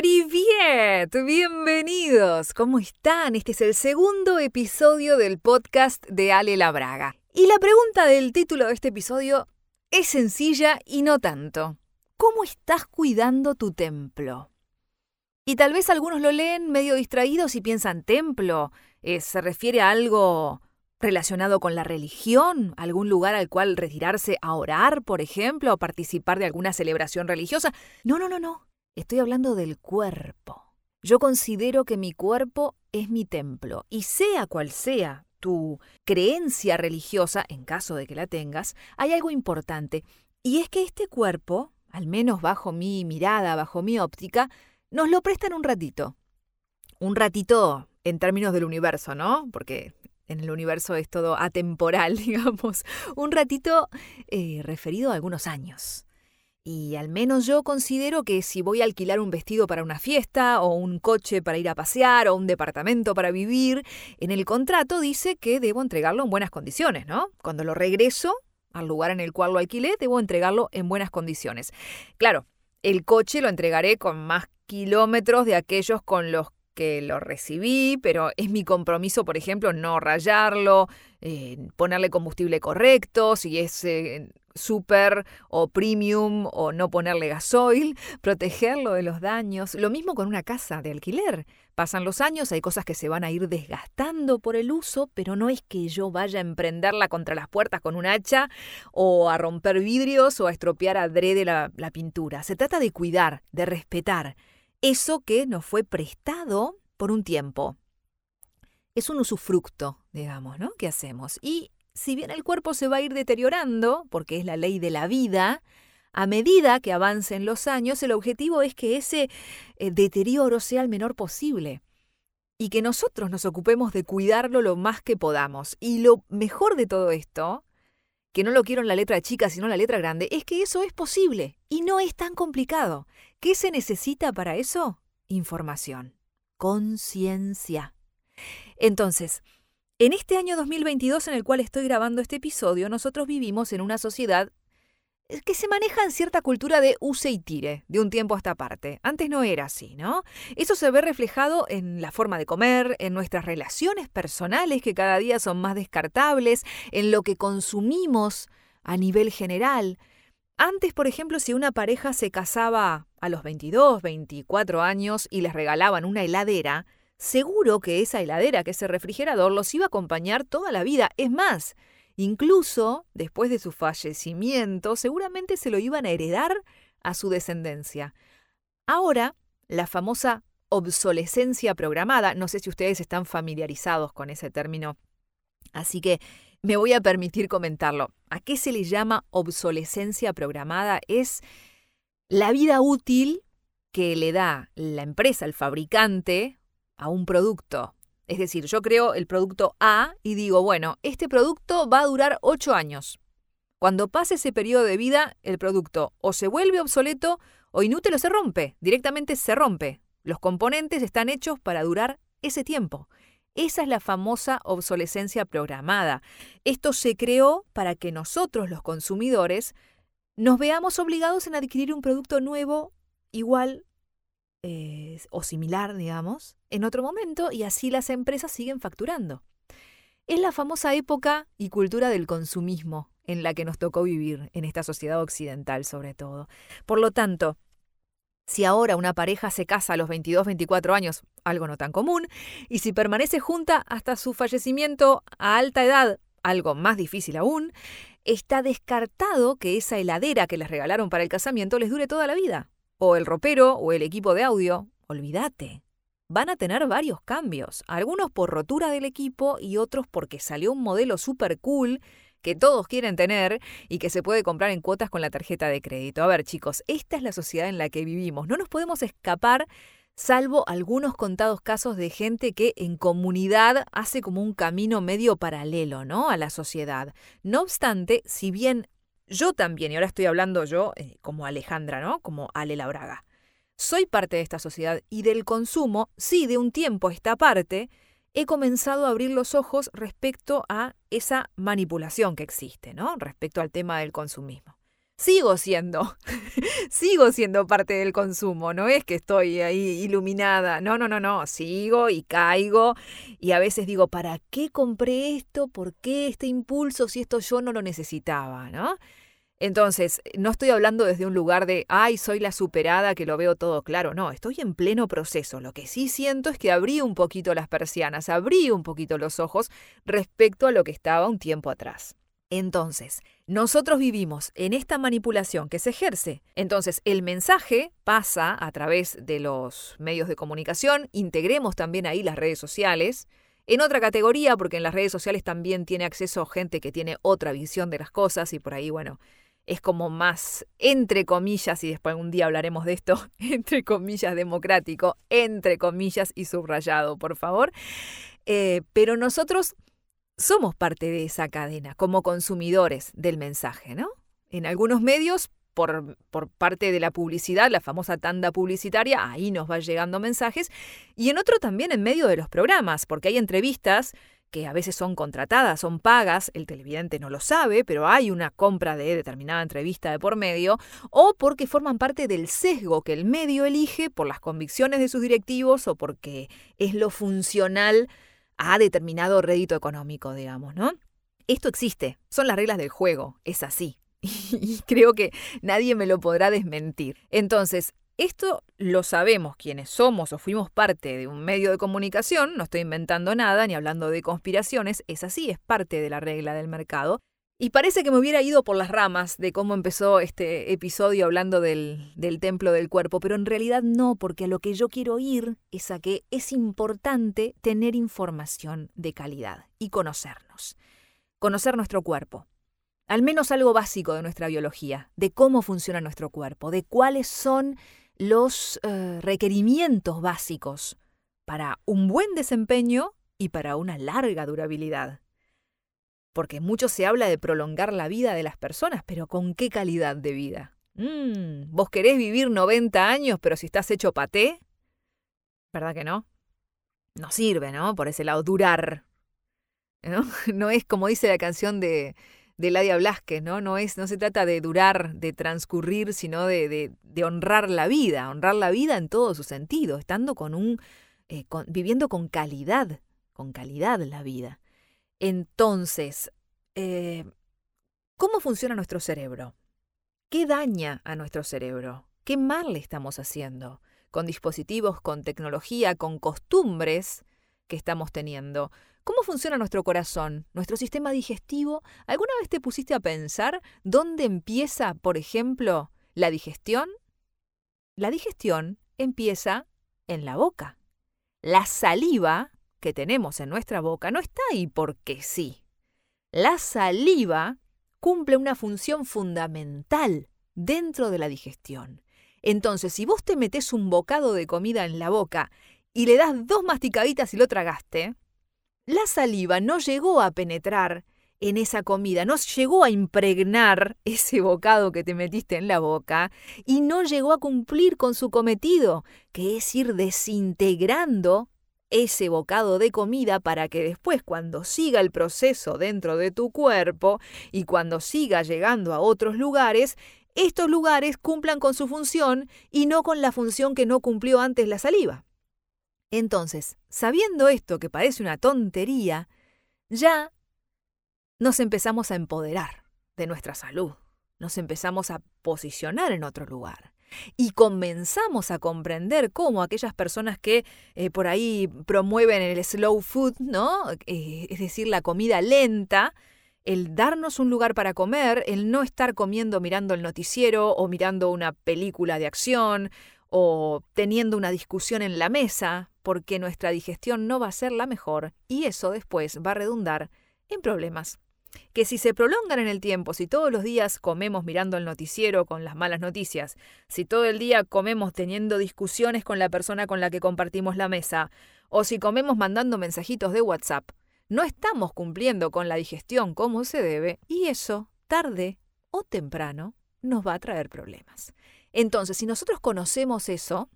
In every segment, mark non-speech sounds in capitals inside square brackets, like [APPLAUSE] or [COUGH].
¡Priviet! Bienvenidos. ¿Cómo están? Este es el segundo episodio del podcast de Ale Labraga. Y la pregunta del título de este episodio es sencilla y no tanto. ¿Cómo estás cuidando tu templo? Y tal vez algunos lo leen medio distraídos y piensan, templo, eh, ¿se refiere a algo relacionado con la religión? ¿Algún lugar al cual retirarse a orar, por ejemplo, o participar de alguna celebración religiosa? No, no, no, no. Estoy hablando del cuerpo. Yo considero que mi cuerpo es mi templo, y sea cual sea tu creencia religiosa, en caso de que la tengas, hay algo importante, y es que este cuerpo, al menos bajo mi mirada, bajo mi óptica, nos lo prestan un ratito. Un ratito en términos del universo, ¿no? Porque en el universo es todo atemporal, [LAUGHS] digamos. Un ratito eh, referido a algunos años. Y al menos yo considero que si voy a alquilar un vestido para una fiesta, o un coche para ir a pasear, o un departamento para vivir, en el contrato dice que debo entregarlo en buenas condiciones, ¿no? Cuando lo regreso al lugar en el cual lo alquilé, debo entregarlo en buenas condiciones. Claro, el coche lo entregaré con más kilómetros de aquellos con los que lo recibí, pero es mi compromiso, por ejemplo, no rayarlo, eh, ponerle combustible correcto, si es eh, super o premium o no ponerle gasoil, [LAUGHS] protegerlo de los daños. Lo mismo con una casa de alquiler. Pasan los años, hay cosas que se van a ir desgastando por el uso, pero no es que yo vaya a emprenderla contra las puertas con un hacha o a romper vidrios o a estropear adrede la, la pintura. Se trata de cuidar, de respetar eso que nos fue prestado por un tiempo. Es un usufructo, digamos, ¿no? ¿Qué hacemos? Y si bien el cuerpo se va a ir deteriorando, porque es la ley de la vida, a medida que avancen los años, el objetivo es que ese eh, deterioro sea el menor posible y que nosotros nos ocupemos de cuidarlo lo más que podamos. Y lo mejor de todo esto, que no lo quiero en la letra chica, sino en la letra grande, es que eso es posible y no es tan complicado. ¿Qué se necesita para eso? Información, conciencia. Entonces, en este año 2022 en el cual estoy grabando este episodio, nosotros vivimos en una sociedad eh, que se maneja en cierta cultura de use y tire, de un tiempo a esta parte. Antes no era así, ¿no? Eso se ve reflejado en la forma de comer, en nuestras relaciones personales que cada día son más descartables, en lo que consumimos a nivel general. Antes, por ejemplo, si una pareja se casaba a los 22, 24 años y les regalaban una heladera, seguro que esa heladera, que ese refrigerador, los iba a acompañar toda la vida. Es más, incluso después de su fallecimiento, seguramente se lo iban a heredar a su descendencia. Ahora, la famosa obsolescencia programada, no sé si ustedes están familiarizados con ese término, así que me voy a permitir comentarlo. ¿A qué se le llama obsolescencia programada? Es la vida útil que le da la empresa, el fabricante, a un producto. Es decir, yo creo el producto A y digo, bueno, este producto va a durar 8 años. Cuando pase ese periodo de vida, el producto o se vuelve obsoleto o inútil o se rompe. Directamente se rompe. Los componentes están hechos para durar ese tiempo. Esa es la famosa obsolescencia programada. Esto se creó para que nosotros, los consumidores, nos veamos obligados en adquirir un producto nuevo, igual eh, o similar, digamos, en otro momento y así las empresas siguen facturando. Es la famosa época y cultura del consumismo en la que nos tocó vivir en esta sociedad occidental sobre todo. Por lo tanto, si ahora una pareja se casa a los 22, 24 años, algo no tan común, y si permanece junta hasta su fallecimiento a alta edad, algo más difícil aún, está descartado que esa heladera que les regalaron para el casamiento les dure toda la vida o el ropero o el equipo de audio, olvídate. Van a tener varios cambios, algunos por rotura del equipo y otros porque salió un modelo super cool que todos quieren tener y que se puede comprar en cuotas con la tarjeta de crédito. A ver chicos, esta es la sociedad en la que vivimos. No nos podemos escapar salvo algunos contados casos de gente que en comunidad hace como un camino medio paralelo, ¿no? A la sociedad. No obstante, si bien yo también, y ahora estoy hablando yo eh, como Alejandra, ¿no? Como Ale Labraga. Soy parte de esta sociedad y del consumo, sí, de un tiempo a esta parte, he comenzado a abrir los ojos respecto a esa manipulación que existe, ¿no? Respecto al tema del consumismo. sigo siendo, [LAUGHS] sigo siendo parte del consumo, no es que estoy ahí iluminada, no, no, no, no, sigo y caigo y a veces digo, ¿para qué compré esto? ¿Por qué este impulso si esto yo no lo necesitaba? ¿no? Entonces, no estoy hablando desde un lugar de, ay, soy la superada que lo veo todo claro. No, estoy en pleno proceso. Lo que sí siento es que abrí un poquito las persianas, abrí un poquito los ojos respecto a lo que estaba un tiempo atrás. Entonces, nosotros vivimos en esta manipulación que se ejerce. Entonces, el mensaje pasa a través de los medios de comunicación, integremos también ahí las redes sociales. En otra categoría, porque en las redes sociales también tiene acceso gente que tiene otra visión de las cosas y por ahí, bueno, es como más, entre comillas, y después un día hablaremos de esto, [LAUGHS] entre comillas democrático, entre comillas y subrayado, por favor. Eh, pero nosotros somos parte de esa cadena como consumidores del mensaje, ¿no? En algunos medios, por, por, parte de la publicidad, la famosa tanda publicitaria, ahí nos va llegando mensajes, y en otro también en medio de los programas, porque hay entrevistas que a veces son contratadas, son pagas, el televidente no lo sabe, pero hay una compra de determinada entrevista de por medio, o porque forman parte del sesgo que el medio elige por las convicciones de sus directivos o porque es lo funcional a determinado rédito económico, digamos, ¿no? Esto existe, son las reglas del juego, es así. [LAUGHS] Y creo que nadie me lo podrá desmentir. Entonces, esto lo sabemos quienes somos o fuimos parte de un medio de comunicación, no estoy inventando nada ni hablando de conspiraciones, es así, es parte de la regla del mercado. Y parece que me hubiera ido por las ramas de cómo empezó este episodio hablando del, del, templo del cuerpo, pero en realidad no, porque a lo que yo quiero ir es a que es importante tener información de calidad y conocernos. Conocer nuestro cuerpo. Al menos algo básico de nuestra biología, de cómo funciona nuestro cuerpo, de cuáles son los eh, requerimientos básicos para un buen desempeño y para una larga durabilidad. Porque mucho se habla de prolongar la vida de las personas, pero ¿con qué calidad de vida? Mm, ¿Vos querés vivir 90 años, pero si estás hecho paté? ¿Verdad que no? No sirve, ¿no? Por ese lado, durar. ¿No? [LAUGHS] no es como dice la canción de, de Ladia Blasquez, ¿no? No, es, no se trata de durar, de transcurrir, sino de, de, honrar la vida, honrar la vida en todo su sentido, estando con un, eh, viviendo con calidad, con calidad la vida. Entonces, eh, ¿cómo funciona nuestro cerebro? ¿Qué daña a nuestro cerebro? ¿Qué mal le estamos haciendo? Con dispositivos, con tecnología, con costumbres que estamos teniendo. ¿Cómo funciona nuestro corazón, nuestro sistema digestivo? ¿Alguna vez te pusiste a pensar dónde empieza, por ejemplo, la digestión? La digestión empieza en la boca. La saliva que tenemos en nuestra boca no está ahí porque sí. La saliva cumple una función fundamental dentro de la digestión. Entonces, si vos te metes un bocado de comida en la boca y le das dos masticaditas y lo tragaste, la saliva no llegó a penetrar en esa comida, no llegó a impregnar ese bocado que te metiste en la boca y no llegó a cumplir con su cometido, que es ir desintegrando ese bocado de comida para que después cuando siga el proceso dentro de tu cuerpo y cuando siga llegando a otros lugares, estos lugares cumplan con su función y no con la función que no cumplió antes la saliva. Entonces, sabiendo esto que parece una tontería, ya nos empezamos a empoderar de nuestra salud, nos empezamos a posicionar en otro lugar y comenzamos a comprender cómo aquellas personas que eh, por ahí promueven el slow food, ¿no? Eh, es decir, la comida lenta, el darnos un lugar para comer, el no estar comiendo mirando el noticiero o mirando una película de acción o teniendo una discusión en la mesa, porque nuestra digestión no va a ser la mejor y eso después va a redundar en problemas. Que si se prolongan en el tiempo, si todos los días comemos mirando el noticiero con las malas noticias, si todo el día comemos teniendo discusiones con la persona con la que compartimos la mesa, o si comemos mandando mensajitos de WhatsApp, no estamos cumpliendo con la digestión como se debe y eso, tarde o temprano, nos va a traer problemas. Entonces, si nosotros conocemos eso,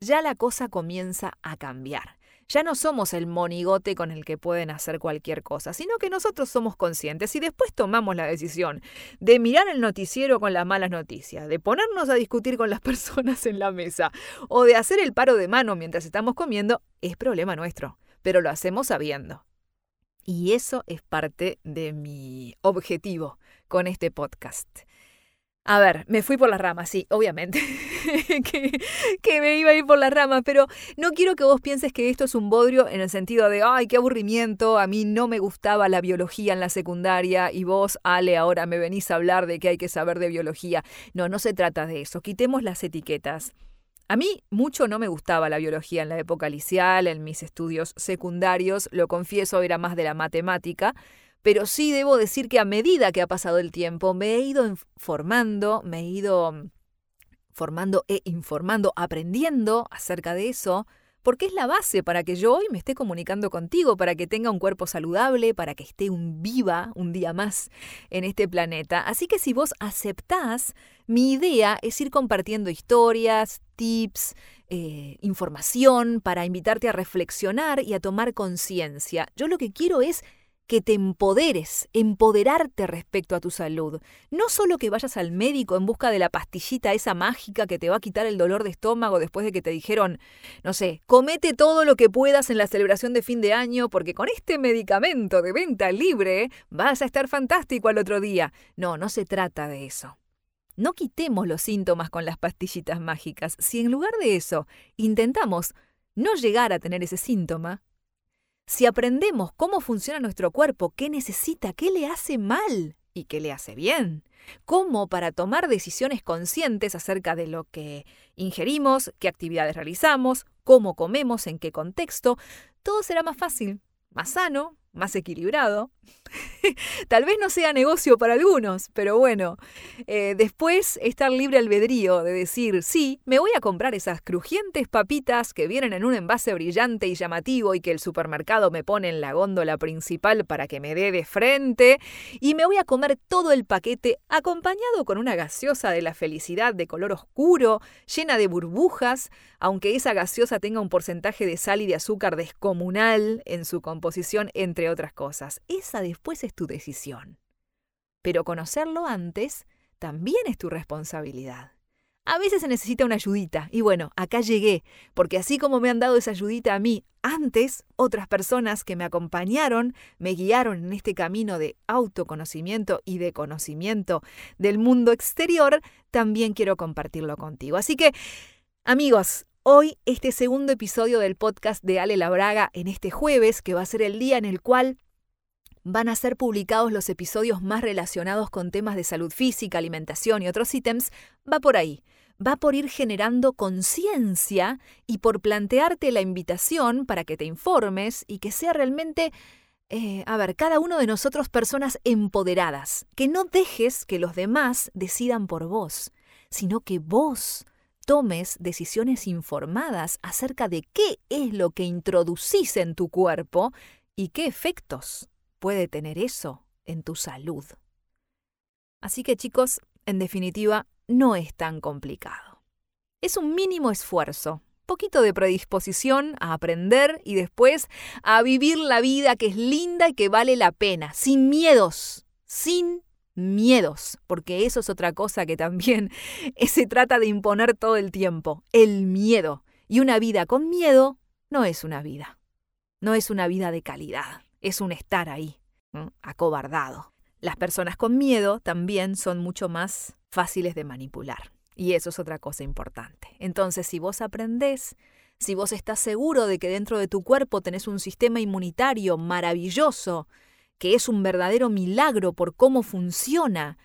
ya la cosa comienza a cambiar. Ya no somos el monigote con el que pueden hacer cualquier cosa, sino que nosotros somos conscientes y después tomamos la decisión de mirar el noticiero con las malas noticias, de ponernos a discutir con las [LAUGHS] personas en la mesa o de hacer el paro de mano mientras estamos comiendo, es problema nuestro, pero lo hacemos sabiendo. Y eso es parte de mi objetivo con este podcast. A ver, me fui por las ramas, sí, obviamente, [LAUGHS] que, me iba a ir por las ramas, pero no quiero que vos pienses que esto es un bodrio en el sentido de, ay, qué aburrimiento, a mí no me gustaba la biología en la secundaria y vos, Ale, ahora me venís a hablar de que hay que saber de biología. No, no se trata de eso, quitemos las etiquetas. A mí mucho no me gustaba la biología en la época liceal, en mis estudios secundarios, lo confieso, era más de la matemática, pero sí debo decir que a medida que ha pasado el tiempo me he ido formando, me he ido mm, formando e informando, aprendiendo acerca de eso, porque es la base para que yo hoy me esté comunicando contigo, para que tenga un cuerpo saludable, para que esté un viva un día más en este planeta. Así que si vos aceptás, mi idea es ir compartiendo historias, tips, eh, información para invitarte a reflexionar y a tomar conciencia. Yo lo que quiero es que te empoderes, empoderarte respecto a tu salud. No solo que vayas al médico en busca de la pastillita esa mágica que te va a quitar el dolor de estómago después de que te dijeron, no sé, comete todo lo que puedas en la celebración de fin de año porque con este medicamento de venta libre vas a estar fantástico al otro día. No, no se trata de eso. No quitemos los síntomas con las pastillitas mágicas. Si en lugar de eso intentamos no llegar a tener ese síntoma, si aprendemos cómo funciona nuestro cuerpo, qué necesita, qué le hace mal y qué le hace bien, cómo para tomar decisiones conscientes acerca de lo que ingerimos, qué actividades realizamos, cómo comemos, en qué contexto, todo será más fácil, más sano, más equilibrado. [LAUGHS] Tal vez no sea negocio para algunos, pero bueno, eh, después estar libre albedrío de decir, sí, me voy a comprar esas crujientes papitas que vienen en un envase brillante y llamativo y que el supermercado me pone en la góndola principal para que me dé de frente, y me voy a comer todo el paquete acompañado con una gaseosa de la felicidad de color oscuro, llena de burbujas, aunque esa gaseosa tenga un porcentaje de sal y de azúcar descomunal en su composición, entre otras cosas. Esa después es tu decisión. Pero conocerlo antes también es tu responsabilidad. A veces se necesita una ayudita, y bueno, acá llegué, porque así como me han dado esa ayudita a mí antes, otras personas que me acompañaron, me guiaron en este camino de autoconocimiento y de conocimiento del mundo exterior, también quiero compartirlo contigo. Así que, amigos, Hoy, este segundo episodio del podcast de Ale Labraga en este jueves, que va a ser el día en el cual van a ser publicados los episodios más relacionados con temas de salud física, alimentación y otros ítems, va por ahí. Va por ir generando conciencia y por plantearte la invitación para que te informes y que sea realmente, eh, a ver, cada uno de nosotros personas empoderadas, que no dejes que los demás decidan por vos, sino que vos tomes decisiones informadas acerca de qué es lo que introducís en tu cuerpo y qué efectos puede tener eso en tu salud. Así que chicos, en definitiva, no es tan complicado. Es un mínimo esfuerzo, poquito de predisposición a aprender y después a vivir la vida que es linda y que vale la pena, sin miedos, sin miedos, porque eso es otra cosa que también [LAUGHS] se trata de imponer todo el tiempo, el miedo. Y una vida con miedo no es una vida, no es una vida de calidad, es un estar ahí, acobardado. Las personas con miedo también son mucho más fáciles de manipular. Y eso es otra cosa importante. Entonces, si vos aprendés, si vos estás seguro de que dentro de tu cuerpo tenés un sistema inmunitario maravilloso, que es un verdadero milagro por cómo funciona,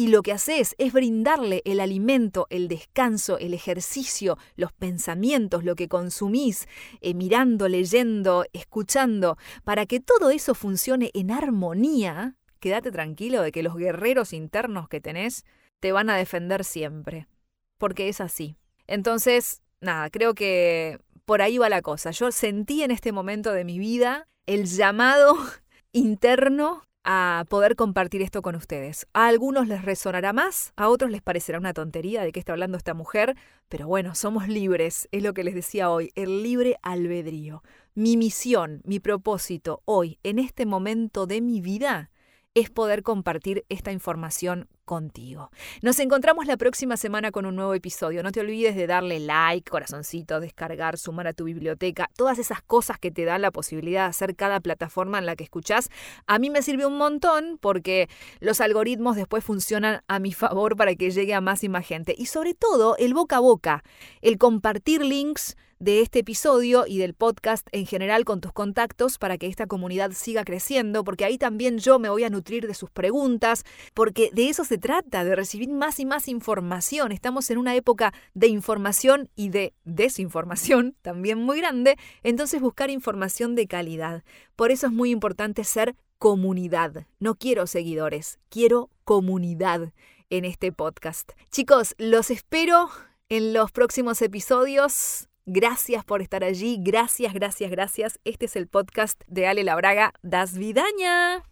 y lo que haces es brindarle el alimento, el descanso, el ejercicio, los pensamientos, lo que consumís, eh, mirando, leyendo, escuchando, para que todo eso funcione en armonía, quédate tranquilo de que los guerreros internos que tenés te van a defender siempre, porque es así. Entonces, nada, creo que por ahí va la cosa. Yo sentí en este momento de mi vida el llamado [LAUGHS] interno a poder compartir esto con ustedes. A algunos les resonará más, a otros les parecerá una tontería de qué está hablando esta mujer, pero bueno, somos libres, es lo que les decía hoy, el libre albedrío. Mi misión, mi propósito hoy, en este momento de mi vida, es poder compartir esta información contigo. Nos encontramos la próxima semana con un nuevo episodio. No te olvides de darle like, corazoncito, descargar, sumar a tu biblioteca, todas esas cosas que te dan la posibilidad de hacer cada plataforma en la que escuchás. A mí me sirve un montón porque los algoritmos después funcionan a mi [LAUGHS] favor para que llegue a más y más gente. Y sobre todo el boca a boca, el compartir links de este episodio y del podcast en general con tus contactos para que esta comunidad siga creciendo, porque ahí también yo me voy a nutrir de sus preguntas, porque de eso se trata, de recibir más y más información. Estamos en una época de información y de desinformación [LAUGHS] también muy grande, entonces buscar información de calidad. Por eso es muy importante ser comunidad. No quiero seguidores, quiero comunidad en este podcast. Chicos, los espero en los próximos episodios. Gracias por estar allí. Gracias, gracias, gracias. Este es el podcast de Ale Labraga. Das Vidaña.